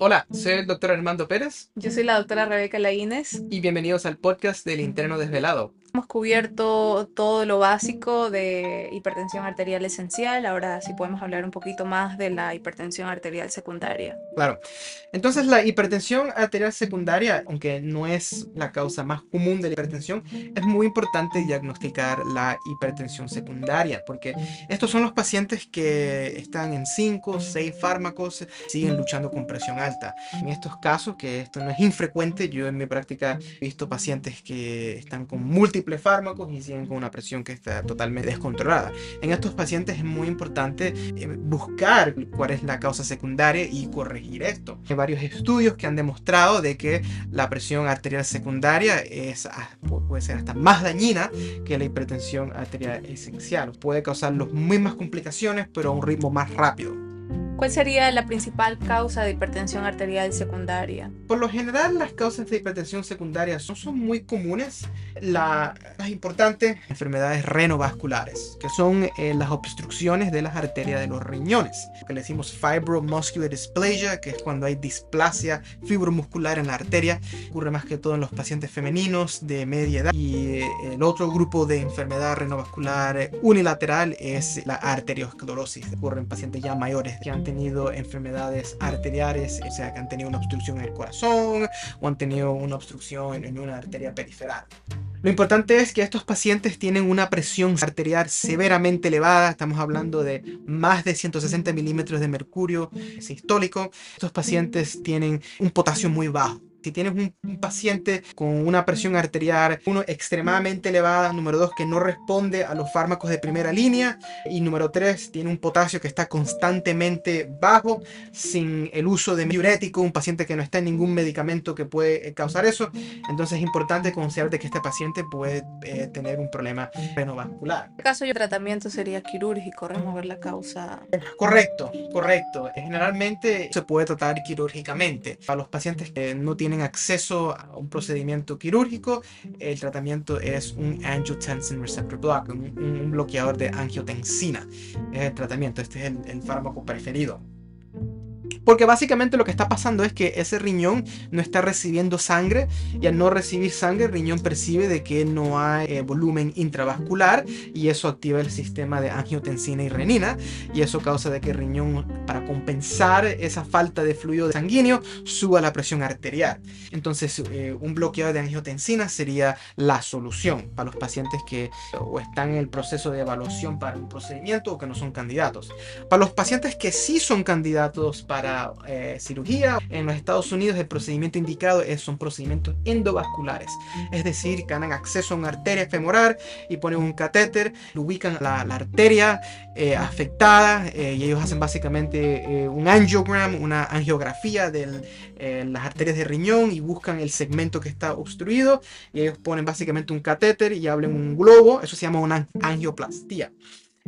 Hola, soy el doctor Armando Pérez Yo soy la doctora Rebeca Laínez. y bienvenidos al podcast del Interno Desvelado. Hemos cubierto todo lo básico de hipertensión arterial esencial. Ahora sí podemos hablar un poquito más de la hipertensión arterial secundaria. Claro. Entonces, la hipertensión arterial secundaria, aunque no es la causa más común de la hipertensión, es muy importante diagnosticar la hipertensión secundaria, porque estos son los pacientes que están en 5 o 6 fármacos, siguen luchando con presión alta. En estos casos, que esto no es infrecuente, yo en mi práctica he visto pacientes que están con múltiples fármacos y siguen con una presión que está totalmente descontrolada. En estos pacientes es muy importante eh, buscar cuál es la causa secundaria y corregir esto. Hay varios estudios que han demostrado de que la presión arterial secundaria es, pu- puede ser hasta más dañina que la hipertensión arterial esencial. Puede causar las mismas complicaciones, pero a un ritmo más rápido. ¿Cuál sería la principal causa de hipertensión arterial secundaria? Por lo general, las causas de hipertensión secundaria no son muy comunes. La más importante, enfermedades renovasculares, que son eh, las obstrucciones de las arterias de los riñones. Que le decimos fibromuscular dysplasia, que es cuando hay displasia fibromuscular en la arteria. Ocurre más que todo en los pacientes femeninos de media edad. Y eh, el otro grupo de enfermedad renovascular unilateral es la arteriosclerosis. Ocurre en pacientes ya mayores que han tenido enfermedades arteriales, o sea, que han tenido una obstrucción en el corazón o han tenido una obstrucción en, una arteria periferal. Lo importante es que estos pacientes tienen una presión arterial severamente elevada, estamos hablando de más de 160 milímetros de mercurio sistólico. Estos pacientes tienen un potasio muy bajo. Si tienes un, un paciente con una presión arterial, uno extremadamente elevada, número dos, que no responde a los fármacos de primera línea, y número tres, tiene un potasio que está constantemente bajo, sin el uso de diurético, un paciente que no está en ningún medicamento que puede eh, causar eso, entonces es importante considerar de que este paciente puede eh, tener un problema renovascular. En este caso, el tratamiento sería quirúrgico, remover la causa. Correcto, correcto. Generalmente se puede tratar quirúrgicamente. Para los pacientes que no tienen acceso a un procedimiento quirúrgico, el tratamiento es un angiotensin receptor blocker, un, un bloqueador de angiotensina. Es el tratamiento, este es el, el fármaco preferido. Porque básicamente lo que está pasando es que ese riñón no está recibiendo sangre y al no recibir sangre el riñón percibe de que no hay eh, volumen intravascular y eso activa el sistema de angiotensina y renina y eso causa de que el riñón para compensar esa falta de fluido sanguíneo suba la presión arterial. Entonces eh, un bloqueo de angiotensina sería la solución para los pacientes que o están en el proceso de evaluación para un procedimiento o que no son candidatos. Para los pacientes que sí son candidatos para eh, cirugía, en los Estados Unidos el procedimiento indicado es, son procedimientos endovasculares, es decir, ganan acceso a una arteria femoral y ponen un catéter, ubican la, la arteria eh, afectada eh, y ellos hacen básicamente eh, un angiogram, una angiografía de las arterias de riñón y buscan el segmento que está obstruido. Y ellos ponen básicamente un catéter y abren un globo, eso se llama una angioplastía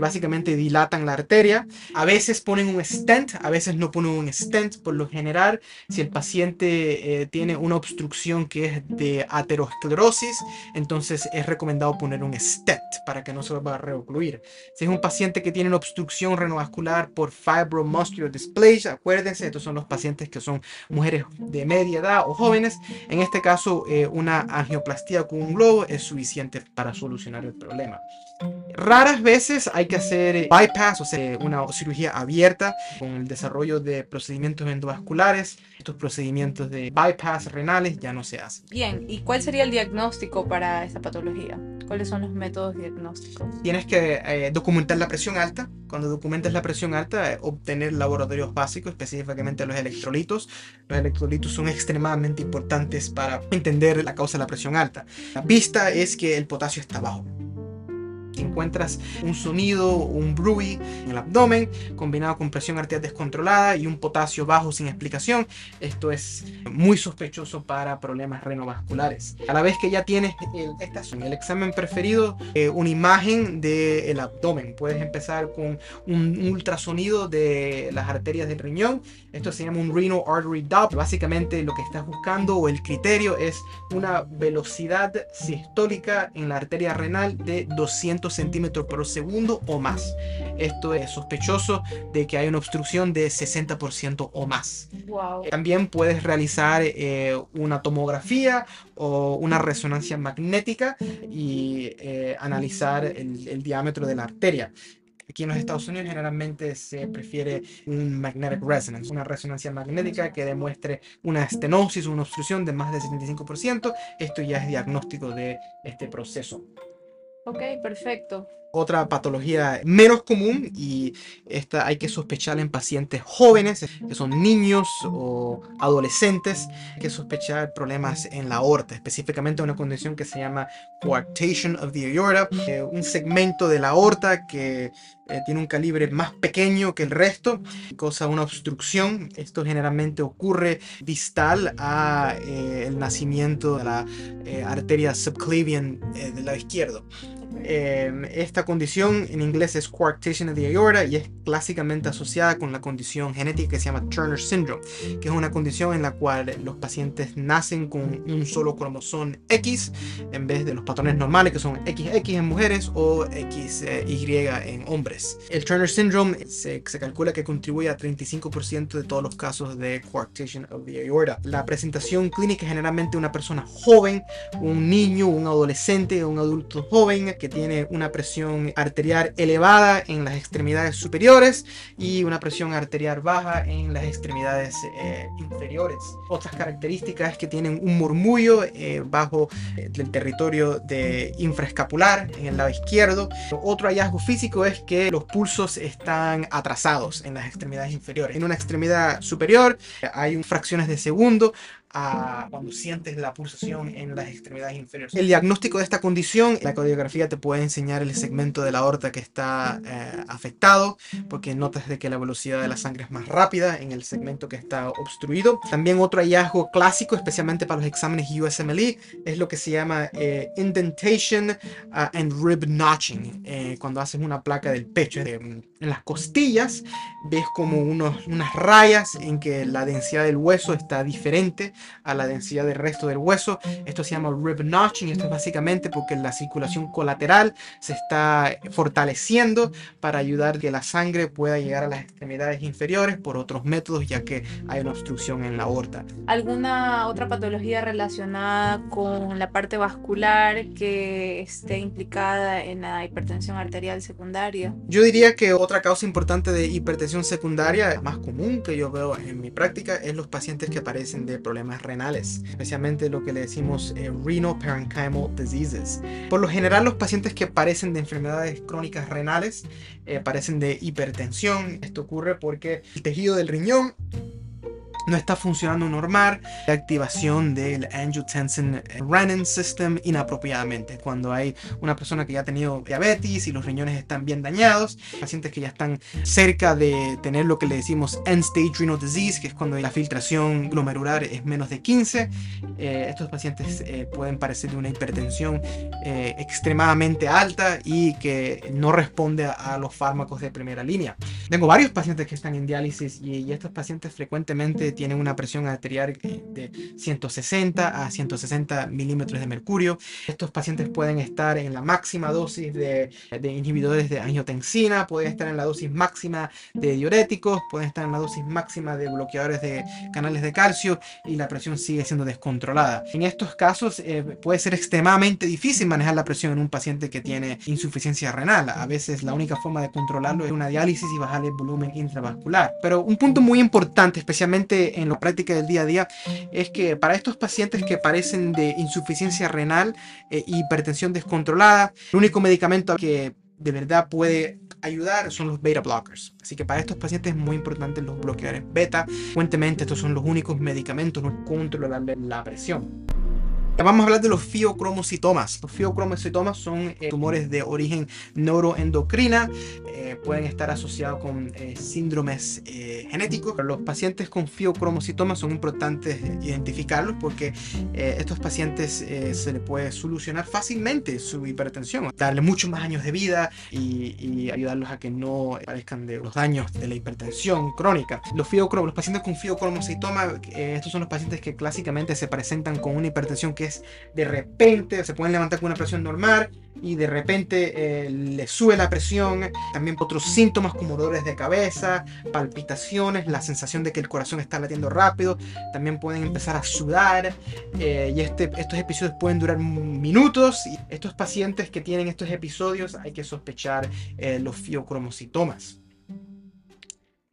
básicamente dilatan la arteria. A veces ponen un stent, a veces no ponen un stent. Por lo general, si el paciente eh, tiene una obstrucción que es de aterosclerosis, entonces es recomendado poner un stent para que no se vuelva a reocluir. Si es un paciente que tiene una obstrucción renovascular por fibromuscular dysplasia, acuérdense, estos son los pacientes que son mujeres de media edad o jóvenes. En este caso, eh, una angioplastía con un globo es suficiente para solucionar el problema. Raras veces hay que hacer eh, bypass, o sea, una cirugía abierta con el desarrollo de procedimientos endovasculares. Estos procedimientos de bypass renales ya no se hacen. Bien, ¿y cuál sería el diagnóstico para esta patología? ¿Cuáles son los métodos diagnósticos? Tienes que eh, documentar la presión alta. Cuando documentas la presión alta, eh, obtener laboratorios básicos, específicamente los electrolitos. Los electrolitos son extremadamente importantes para entender la causa de la presión alta. La pista es que el potasio está bajo. Encuentras un sonido, un bruit en el abdomen, combinado con presión arterial descontrolada y un potasio bajo sin explicación, esto es muy sospechoso para problemas renovasculares. A la vez que ya tienes el, el examen preferido, eh, una imagen del abdomen. Puedes empezar con un ultrasonido de las arterias del riñón. Esto se llama un renal artery Doppler. Básicamente lo que estás buscando o el criterio es una velocidad sistólica en la arteria renal de 200 200 centímetros por segundo o más. Esto es sospechoso de que hay una obstrucción de 60% o más. También puedes realizar eh, una tomografía o una resonancia magnética y eh, analizar el diámetro de la arteria. Aquí en los Estados Unidos generalmente se prefiere un magnetic resonance, una resonancia magnética que demuestre una estenosis, una obstrucción de más del 75%. Esto ya es diagnóstico de este proceso. Ok, perfecto otra patología menos común y esta hay que sospechar en pacientes jóvenes, que son niños o adolescentes, hay que sospechar problemas en la aorta, específicamente una condición que se llama coarctation of the aorta, eh, un segmento de la aorta que eh, tiene un calibre más pequeño que el resto, causa una obstrucción. Esto generalmente ocurre distal a eh, el nacimiento de la arteria subclavian del lado izquierdo. Em, esta condición en inglés es coarctation of the aorta y es clásicamente asociada con la condición genética que se llama Turner Syndrome, que es una condición en la cual los pacientes nacen con un solo cromosoma X en vez de los patrones normales que son XX en mujeres o XY en hombres. El Turner Syndrome se, se calcula que contribuye a 35% de todos los casos de coarctation of the aorta. La presentación clínica es generalmente una persona joven, un niño, un adolescente, un adulto joven que tiene una presión arterial elevada en las extremidades superiores y una presión arterial baja en las extremidades eh, inferiores. Otras características es que tienen un murmullo eh, bajo eh, el territorio de infraescapular en el lado izquierdo. Otro hallazgo físico es que los pulsos están atrasados en las extremidades inferiores. En una extremidad superior hay fracciones de segundo, cuando sientes la pulsación en las extremidades inferiores. El diagnóstico de esta condición, la cardiografía te puede enseñar el segmento de la aorta que está eh, afectado, porque notas de que la velocidad de la sangre es más rápida en el segmento que está obstruido. También otro hallazgo clásico, especialmente para los exámenes USMLE, es lo que se llama eh, indentation uh, and rib notching, eh, cuando haces una placa del pecho. En las costillas ves como unos, unas rayas en que la densidad del hueso está diferente a la densidad del resto del hueso. Esto se llama rib notching. Esto es básicamente porque la circulación colateral se está fortaleciendo para ayudar que la sangre pueda llegar a las extremidades inferiores por otros métodos, ya que hay una obstrucción en la aorta. ¿Alguna otra patología relacionada con la parte vascular que esté implicada en la hipertensión arterial secundaria? Yo diría que otra causa importante de hipertensión secundaria, más común que yo veo en mi práctica, es los pacientes que aparecen de problemas renales, especialmente lo que le decimos eh, renal parenchymal diseases. Por lo general, los pacientes que padecen de enfermedades crónicas renales eh, de hipertensión. Esto ocurre porque el tejido del riñón no está funcionando normal, la activación del angiotensin renin system inapropiadamente. Cuando hay una persona que ya ha tenido diabetes y los riñones están bien dañados, pacientes que ya están cerca de tener lo que le decimos end-stage renal disease, que es cuando la filtración glomerular es menos de 15, eh, estos pacientes eh, pueden parecer de una hipertensión eh, extremadamente alta y que no responde a, los fármacos de primera línea. Tengo varios pacientes que están en diálisis y estos pacientes frecuentemente tienen una presión arterial eh, de 160 a 160 milímetros de mercurio. Estos pacientes pueden estar en la máxima dosis de, inhibidores de angiotensina, pueden estar en la dosis máxima de diuréticos, pueden estar en la dosis máxima de bloqueadores de canales de calcio y la presión sigue siendo descontrolada. En estos casos eh, puede ser extremadamente difícil manejar la presión en un paciente que tiene insuficiencia renal. A veces la única forma de controlarlo es una diálisis y bajarle el volumen intravascular. Pero un punto muy importante, especialmente en la práctica del día a día es que para estos pacientes que parecen de insuficiencia renal e hipertensión descontrolada, el único medicamento que de verdad puede ayudar son los beta blockers. Así que para estos pacientes es muy importante los bloqueadores beta. Frecuentemente estos son los únicos medicamentos que controlan la presión. Vamos a hablar de los fiocromocitomas. Los fiocromocitomas son eh, tumores de origen neuroendocrina, eh, pueden estar asociados con eh, síndromes genéticos. Los pacientes con fiocromocitomas son importantes identificarlos porque estos pacientes se les puede solucionar fácilmente su hipertensión, darle muchos más años de vida y, ayudarlos a que no padezcan de los daños de la hipertensión crónica. Los, los pacientes con fiocromocitoma, estos son los pacientes que clásicamente se presentan con una hipertensión que de repente, se pueden levantar con una presión normal y de repente eh, le sube la presión, también otros síntomas como dolores de cabeza, palpitaciones, la sensación de que el corazón está latiendo rápido, también pueden empezar a sudar eh, y este, estos episodios pueden durar minutos. Y estos pacientes que tienen estos episodios hay que sospechar eh, los fiocromocitomas.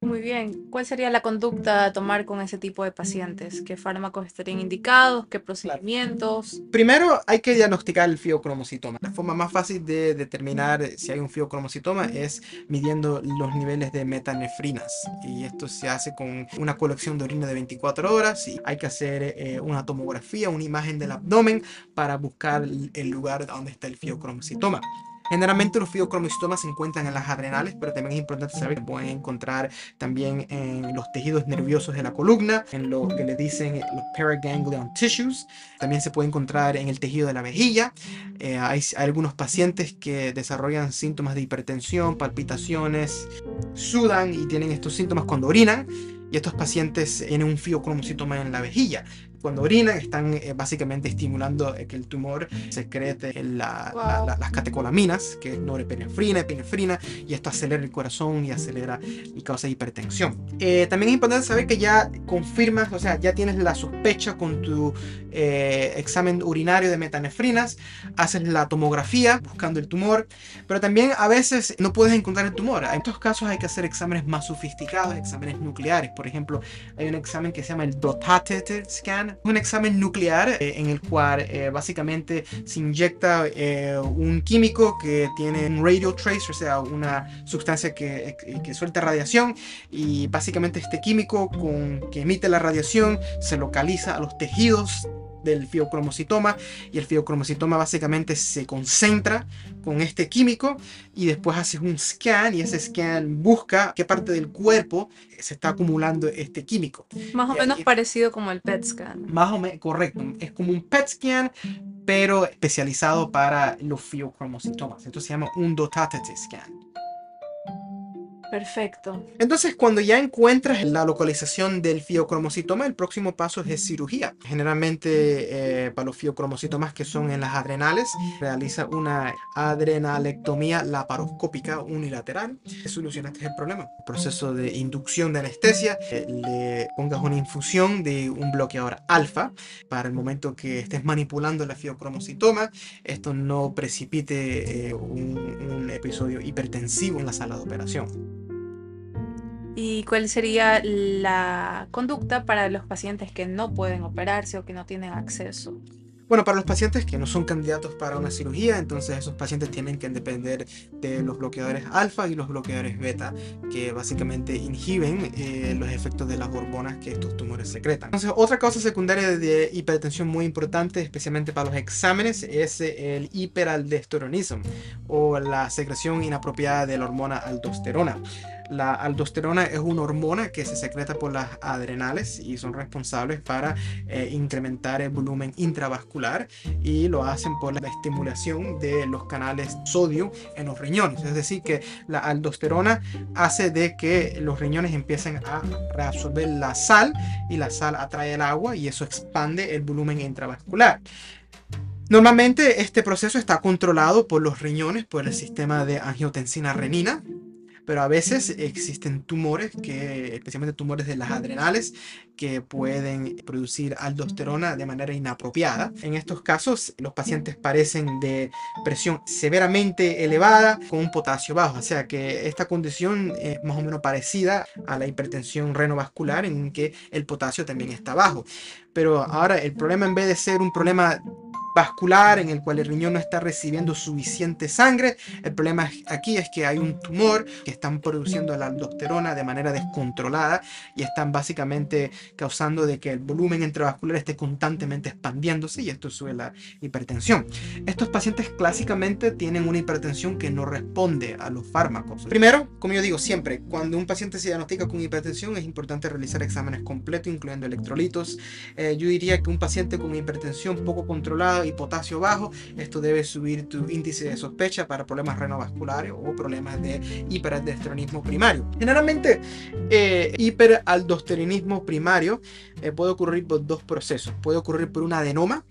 Muy bien. ¿Cuál sería la conducta a tomar con ese tipo de pacientes? ¿Qué fármacos estarían indicados? ¿Qué procedimientos? Primero hay que diagnosticar el fiocromocitoma. La forma más fácil de determinar si hay un fiocromocitoma es midiendo los niveles de metanefrinas. Y esto se hace con una colección de orina de 24 horas y hay que hacer eh, una tomografía, una imagen del abdomen para buscar el lugar donde está el fiocromocitoma. Generalmente los fiocromocitomas se encuentran en las adrenales, pero también es importante saber que pueden encontrar también en los tejidos nerviosos de la columna, en lo que le dicen los paraganglion tissues. También se puede encontrar en el tejido de la mejilla. Eh, hay, algunos pacientes que desarrollan síntomas de hipertensión, palpitaciones, sudan y tienen estos síntomas cuando orinan y estos pacientes tienen un fiocromocitoma en la vejilla cuando orinan están eh, básicamente estimulando eh, que el tumor secrete las catecolaminas, que es norepinefrina, epinefrina, y esto acelera el corazón y acelera y causa hipertensión. Eh, también es importante saber que ya confirmas, o sea, ya tienes la sospecha con tu examen urinario de metanefrinas, haces la tomografía buscando el tumor, pero también a veces no puedes encontrar el tumor. En estos casos hay que hacer exámenes más sofisticados, exámenes nucleares. Por ejemplo, hay un examen que se llama el Dotatate scan, un examen nuclear eh, en el cual eh, básicamente se inyecta eh, un químico que tiene un radio trace, o sea, una sustancia que, que, suelta radiación y básicamente este químico con, que emite la radiación se localiza a los tejidos del fiocromocitoma y el fiocromocitoma básicamente se concentra con este químico y después hace un scan y ese scan busca qué parte del cuerpo se está acumulando este químico. Más o menos parecido como el PET scan. Más o menos, correcto. Es como un PET scan, pero especializado para los fiocromocitomas. Esto se llama un dotatate scan. Perfecto. Entonces, cuando ya encuentras la localización del fiocromocitoma, el próximo paso es cirugía. Generalmente, eh, para los fiocromocitomas que son en las adrenales, realiza una adrenalectomía laparoscópica unilateral. Solucionaste el problema. El proceso de inducción de anestesia, eh, le pongas una infusión de un bloqueador alfa para el momento que estés manipulando la fiocromocitoma, esto no precipite eh, un episodio hipertensivo en la sala de operación y cuál sería la conducta para los pacientes que no pueden operarse o que no tienen acceso. Bueno, para los pacientes que no son candidatos para una cirugía, entonces esos pacientes tienen que depender de los bloqueadores alfa y los bloqueadores beta, que básicamente inhiben eh, los efectos de las hormonas que estos tumores secretan. Entonces, otra causa secundaria de hipertensión muy importante, especialmente para los exámenes, es el hiperaldosteronismo o la secreción inapropiada de la hormona aldosterona. La aldosterona es una hormona que se secreta por las adrenales y son responsables para eh, incrementar el volumen intravascular y lo hacen por la estimulación de los canales sodio en los riñones. Es decir, que la aldosterona hace de que los riñones empiecen a reabsorber la sal y la sal atrae el agua y eso expande el volumen intravascular. Normalmente este proceso está controlado por los riñones, por el sistema de angiotensina renina, pero a veces existen tumores, que, especialmente tumores de las adrenales, que pueden producir aldosterona de manera inapropiada. En estos casos, los pacientes parecen de presión severamente elevada con un potasio bajo, o sea que esta condición es más o menos parecida a la hipertensión renovascular en que el potasio también está bajo. Pero ahora el problema en vez de ser un problema vascular en el cual el riñón no está recibiendo suficiente sangre. El problema aquí es que hay un tumor que están produciendo la aldosterona de manera descontrolada y están básicamente causando de que el volumen intravascular esté constantemente expandiéndose y esto sube la hipertensión. Estos pacientes clásicamente tienen una hipertensión que no responde a los fármacos. Primero, como yo digo siempre, cuando un paciente se diagnostica con hipertensión es importante realizar exámenes completos incluyendo electrolitos. Eh, yo diría que un paciente con hipertensión poco controlada y potasio bajo, esto debe subir tu índice de sospecha para problemas renovasculares o problemas de hiperaldosteronismo primario. Generalmente, eh, hiperaldosteronismo primario eh, puede ocurrir por dos procesos. Puede ocurrir por un adenoma,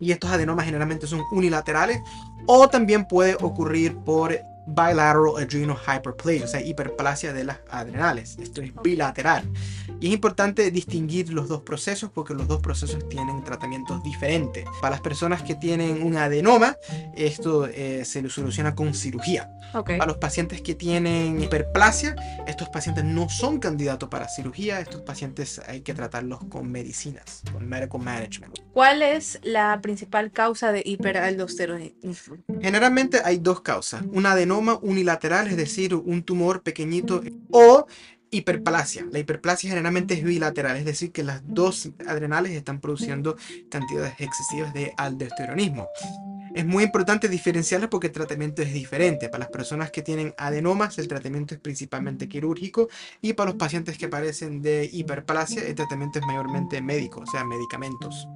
y estos adenomas generalmente son unilaterales o también puede ocurrir por bilateral adrenal hyperplasia, o sea, hiperplasia de las adrenales. Esto es bilateral. Y es importante distinguir los dos procesos porque los dos procesos tienen tratamientos diferentes. Para las personas que tienen un adenoma, esto eh, se lo soluciona con cirugía. Para los pacientes que tienen hiperplasia, estos pacientes no son candidatos para cirugía. Estos pacientes hay que tratarlos con medicinas, con medical management. ¿Cuál es la principal causa de hiperaldosteronismo? Generalmente hay dos causas. Un adenoma unilateral, es decir, un tumor pequeñito, o hiperplasia. La hiperplasia generalmente es bilateral, es decir, que las dos adrenales están produciendo cantidades excesivas de aldosteronismo. Es muy importante diferenciarlas porque el tratamiento es diferente. Para las personas que tienen adenomas, el tratamiento es principalmente quirúrgico y para los pacientes que padecen de hiperplasia, el tratamiento es mayormente médico, o sea, medicamentos.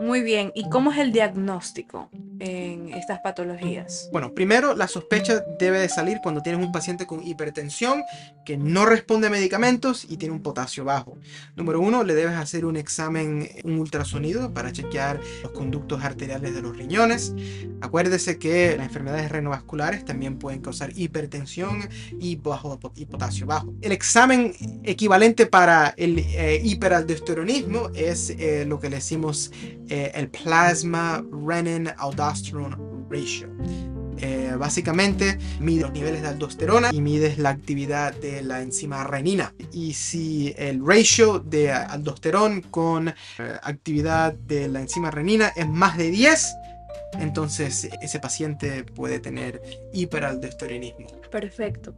Muy bien, ¿y cómo es el diagnóstico en estas patologías? Bueno, primero la sospecha debe de salir cuando tienes un paciente con hipertensión que no responde a medicamentos y tiene un potasio bajo. Número uno, le debes hacer un examen, un ultrasonido para chequear los conductos arteriales de los riñones. Acuérdese que las enfermedades renovasculares también pueden causar hipertensión y, bajo, y potasio bajo. El examen equivalente para el eh, hiperaldosteronismo es eh, lo que le decimos eh, el plasma renin aldosterone ratio. básicamente mide los niveles de aldosterona y mides la actividad de la enzima renina. Y si el ratio de aldosterona con actividad de la enzima renina es más de 10, entonces ese paciente puede tener hiperaldosteronismo. Perfecto.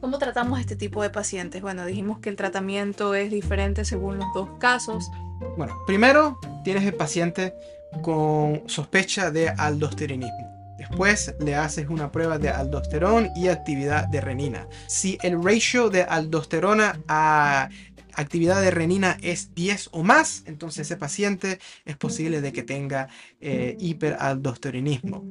¿Cómo tratamos este tipo de pacientes? Bueno, dijimos que el tratamiento es diferente según los dos casos. Bueno, primero tienes el paciente con sospecha de aldosteronismo. Después le haces una prueba de aldosterona y actividad de renina. Si el ratio de aldosterona a actividad de renina es 10 o más, entonces ese paciente es posible de que tenga eh, hiperaldosteronismo.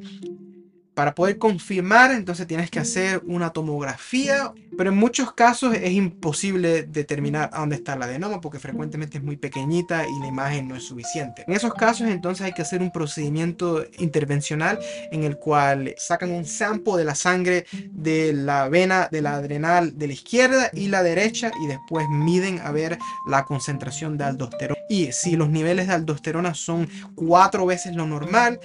Para poder confirmar, entonces tienes que hacer una tomografía, pero en muchos casos es imposible determinar a dónde está la adenoma porque frecuentemente es muy pequeñita y la imagen no es suficiente. En esos casos, entonces hay que hacer un procedimiento intervencional en el cual sacan un sample de la sangre de la vena de la adrenal de la izquierda y la derecha y después miden a ver la concentración de aldosterona. Y si los niveles de aldosterona son cuatro veces lo normal,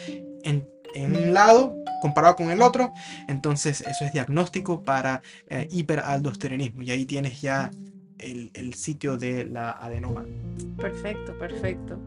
en un lado comparado con el otro, entonces eso es diagnóstico para eh, hiperaldosteronismo y ahí tienes ya el, el sitio de la adenoma. Perfecto, perfecto.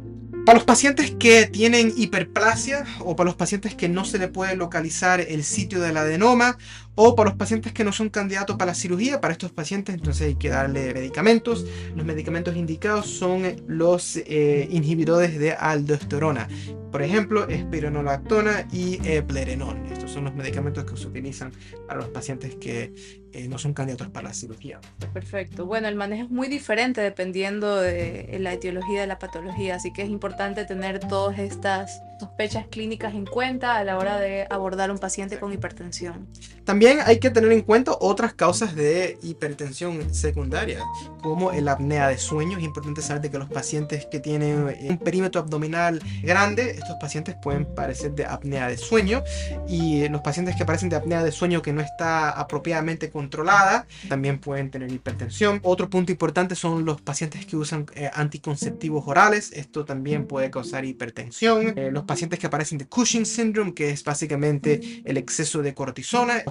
Para los pacientes que tienen hiperplasia o para los pacientes que no se le puede localizar el sitio del adenoma o para los pacientes que no son candidatos para la cirugía, para estos pacientes entonces hay que darle medicamentos. Los medicamentos indicados son los eh, inhibidores de aldosterona, por ejemplo, espironolactona y plerenol. Estos son los medicamentos que se utilizan para los pacientes que eh, no son candidatos para la cirugía. Perfecto. Bueno, el manejo es muy diferente dependiendo de la etiología de la patología, así que es importante tener todas estas sospechas clínicas en cuenta a la hora de abordar un paciente con hipertensión. También hay que tener en cuenta otras causas de hipertensión secundaria, como el apnea de sueño. Es importante saber que los pacientes que tienen un perímetro abdominal grande, estos pacientes pueden padecer de apnea de sueño. Y los pacientes que padecen de apnea de sueño que no está apropiadamente controlada, también pueden tener hipertensión. Otro punto importante son los pacientes que usan eh, anticonceptivos orales. Esto también puede causar hipertensión. Eh, pacientes que padecen de Cushing syndrome, que es básicamente el exceso de cortisona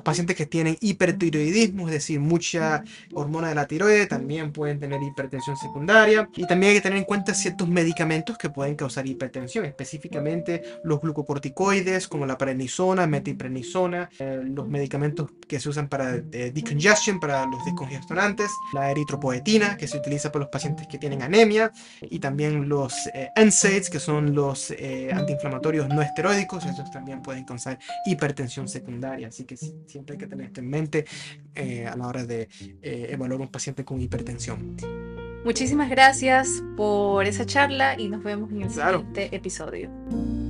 pacientes que tienen hipertiroidismo, es decir, mucha hormona de la tiroide, también pueden tener hipertensión secundaria. Y también hay que tener en cuenta ciertos medicamentos que pueden causar hipertensión, específicamente los glucocorticoides como la prednisona, metiprednisona, eh, los medicamentos que se usan para eh, decongestion, para los descongestionantes, la eritropoetina, que se utiliza para los pacientes que tienen anemia, y también los eh, NSAIDs, que son los antiinflamatorios no esteroidicos, esos también pueden causar hipertensión secundaria. Así que sí, siempre hay que tener esto en mente eh, a la hora de eh, evaluar un paciente con hipertensión. Muchísimas gracias por esa charla y nos vemos en el siguiente episodio.